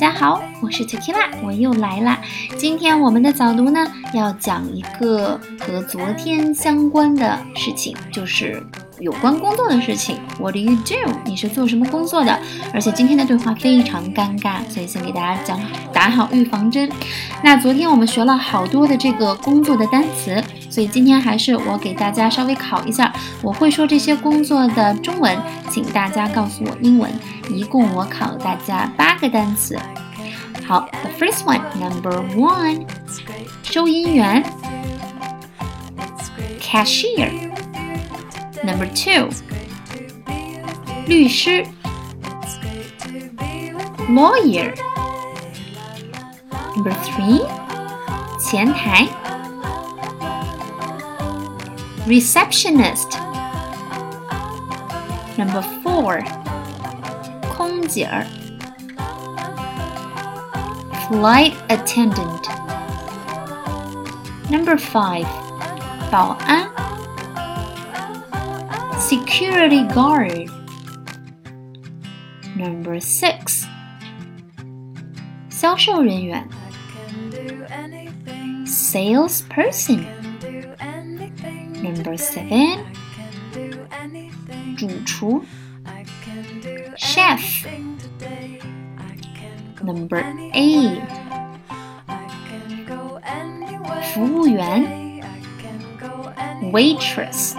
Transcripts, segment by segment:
大家好，我是 Tequila，我又来啦。今天我们的早读呢，要讲一个和昨天相关的事情，就是有关工作的事情。What do you do？你是做什么工作的？而且今天的对话非常尴尬，所以先给大家讲打好预防针。那昨天我们学了好多的这个工作的单词。所以今天还是我给大家稍微考一下，我会说这些工作的中文，请大家告诉我英文。一共我考大家八个单词。好，the first one, number one，收银员，cashier。Number two，律师，lawyer。Number three，前台。receptionist. Number four, 空姐儿 flight attendant. Number five, 保安 security guard. Number six, 销售人员 salesperson. Number seven，主厨，chef。Number eight，服务员，waitress。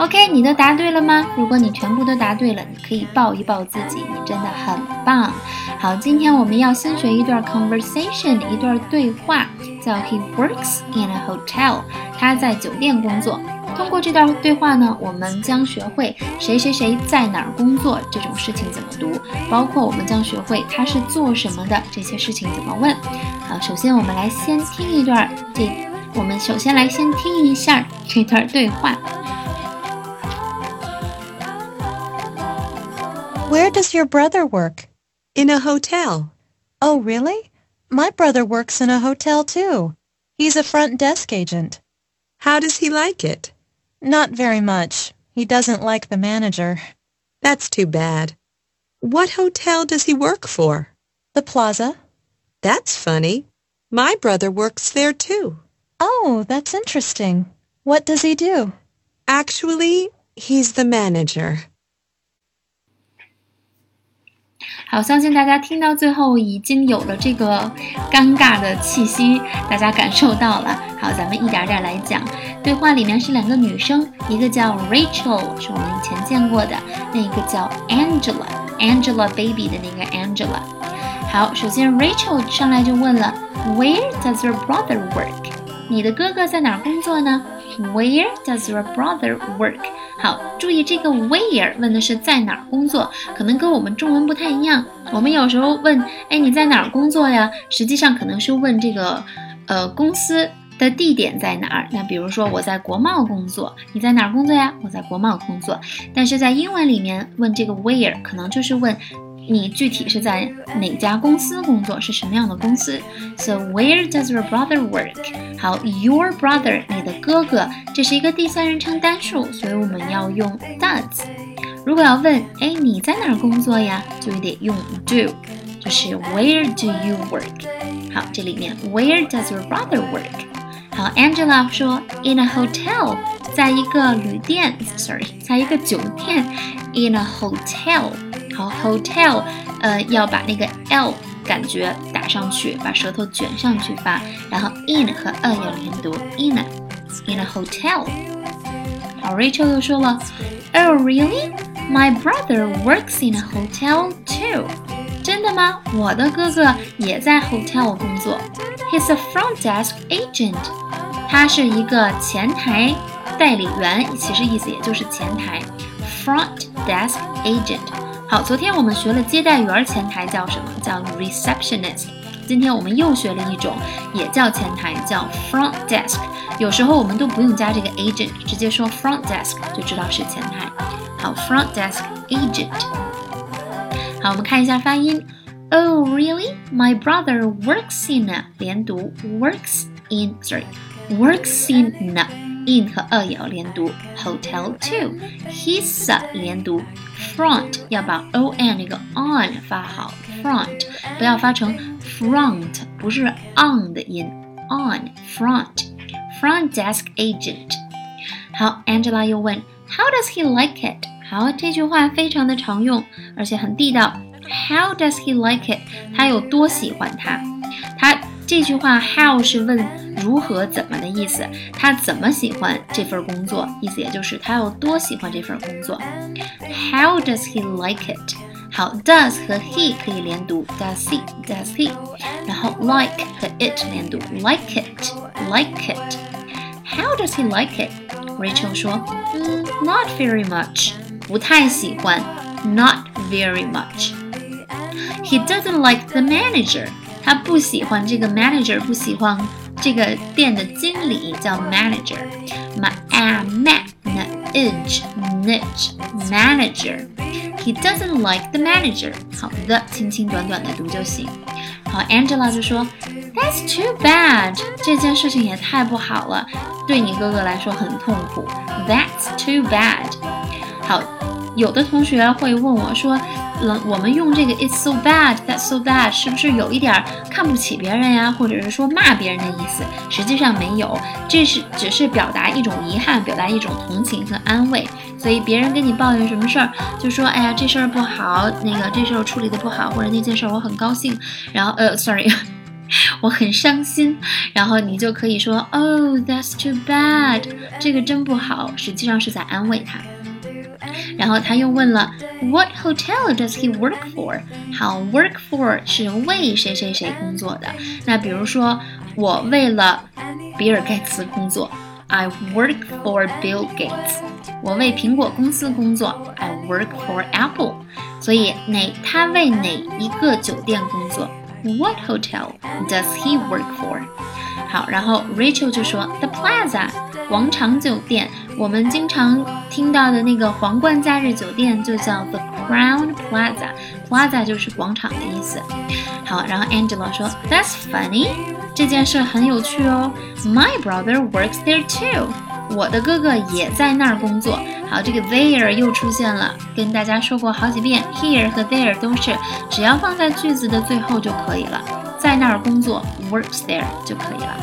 OK，你都答对了吗？如果你全部都答对了，你可以抱一抱自己，你真的很棒。好，今天我们要先学一段 conversation，一段对话，叫 He works in a hotel。他在酒店工作。通过这段对话呢，我们将学会谁谁谁在哪儿工作这种事情怎么读，包括我们将学会他是做什么的这些事情怎么问。好，首先我们来先听一段这，我们首先来先听一下这段对话。Where does your brother work? In a hotel. Oh, really? My brother works in a hotel too. He's a front desk agent. How does he like it? Not very much. He doesn't like the manager. That's too bad. What hotel does he work for? The Plaza. That's funny. My brother works there too. Oh, that's interesting. What does he do? Actually, he's the manager. 好，相信大家听到最后已经有了这个尴尬的气息，大家感受到了。好，咱们一点点来讲。对话里面是两个女生，一个叫 Rachel，是我们以前见过的；另一个叫 Angela，Angelababy 的那个 Angela。好，首先 Rachel 上来就问了，Where does your brother work？你的哥哥在哪儿工作呢？Where does your brother work？好，注意这个 where 问的是在哪儿工作，可能跟我们中文不太一样。我们有时候问，哎，你在哪儿工作呀？实际上可能是问这个，呃，公司的地点在哪儿。那比如说我在国贸工作，你在哪儿工作呀？我在国贸工作。但是在英文里面问这个 where，可能就是问。你具体是在哪家公司工作？是什么样的公司？So where does your brother work？好，your brother，你的哥哥，这是一个第三人称单数，所以我们要用 does。如果要问，哎，你在哪儿工作呀？就得用 do，就是 where do you work？好，这里面 where does your brother work？好，Angela 说 in a hotel，在一个旅店，sorry，在一个酒店，in a hotel。 好，hotel，呃，要把那个 l 感觉打上去，把舌头卷上去发，然后 in 和 a 要连读，in a，in a hotel。好，Rachel 又说了，Oh really? My brother works in a hotel too. 真的吗？我的哥哥也在 hotel 工作。He's a front desk agent. 他是一个前台代理员，其实意思也就是前台，front desk agent。 好，昨天我们学了接待员前台叫什么？叫 receptionist。今天我们又学了一种，也叫前台，叫 front desk。有时候我们都不用加这个 agent，直接说 front desk 就知道是前台。好，front desk agent。好，我们看一下发音。Oh, really? My brother works in a 连读 works in sorry works in a in 和 a 也要连读，hotel two，his 连读，front 要把 o n 那个 on 发好，front 不要发成 front，不是 on 的音，on front front desk agent。好，Angela 又问，How does he like it？好，这句话非常的常用，而且很地道。How does he like it？他有多喜欢它？他 这句话 how 是问如何怎么的意思，他怎么喜欢这份工作？意思也就是他有多喜欢这份工作。How does he like it？好，does 和 he 可以连读，does he？does he？然后 like 和 it 连读，like it，like it。How does he like it？Rachel 说，嗯，not very much，不太喜欢，not very much。He doesn't like the manager。 他不喜欢这个 manager，不喜欢这个店的经理叫 manager。ma a ma n age niche manager。He doesn't like the manager。好的，轻轻短短的读就行。好，Angela 就说，That's too bad。这件事情也太不好了，对你哥哥来说很痛苦。That's too bad。好，有的同学会问我说。我们用这个 "It's so bad, that's so bad" 是不是有一点看不起别人呀，或者是说骂别人的意思？实际上没有，这是只是表达一种遗憾，表达一种同情和安慰。所以别人跟你抱怨什么事儿，就说哎呀这事儿不好，那个这事儿处理的不好，或者那件事儿我很高兴，然后呃，sorry，我很伤心，然后你就可以说 Oh, that's too bad，这个真不好，实际上是在安慰他。然后他又问了，What hotel does he work for？好，work for 是为谁谁谁工作的。那比如说，我为了比尔盖茨工作，I work for Bill Gates。我为苹果公司工作，I work for Apple。所以哪他为哪一个酒店工作？What hotel does he work for？ 好，然后 Rachel 就说 The Plaza 广场酒店，我们经常听到的那个皇冠假日酒店就叫 The Crown Plaza，Plaza 就是广场的意思。好，然后 Angela 说 That's funny，这件事很有趣哦。My brother works there too，我的哥哥也在那儿工作。好，这个 there 又出现了，跟大家说过好几遍，here 和 there 都是只要放在句子的最后就可以了。在那儿工作，works there 就可以了。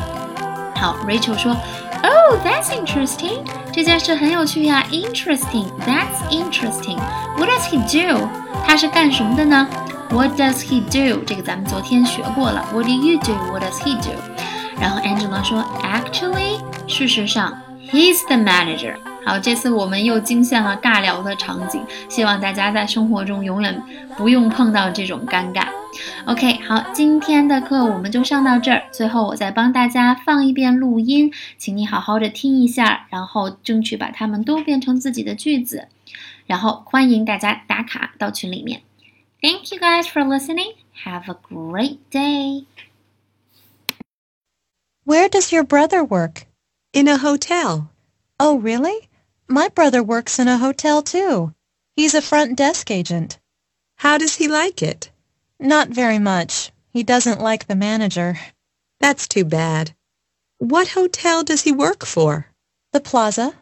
好，Rachel 说，Oh, that's interesting，这件事很有趣呀。Interesting，that's interesting。What does he do？他是干什么的呢？What does he do？这个咱们昨天学过了。What do you do？What does he do？然后 Angela 说，Actually，事实上，he's the manager。好，这次我们又惊现了尬聊的场景，希望大家在生活中永远不用碰到这种尴尬。OK，好，今天的课我们就上到这儿。最后，我再帮大家放一遍录音，请你好好的听一下，然后争取把它们都变成自己的句子。然后欢迎大家打卡到群里面。Thank you guys for listening. Have a great day. Where does your brother work? In a hotel. Oh, really? My brother works in a hotel too. He's a front desk agent. How does he like it? Not very much. He doesn't like the manager. That's too bad. What hotel does he work for? The Plaza.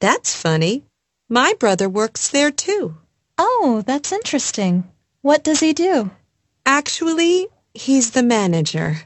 That's funny. My brother works there too. Oh, that's interesting. What does he do? Actually, he's the manager.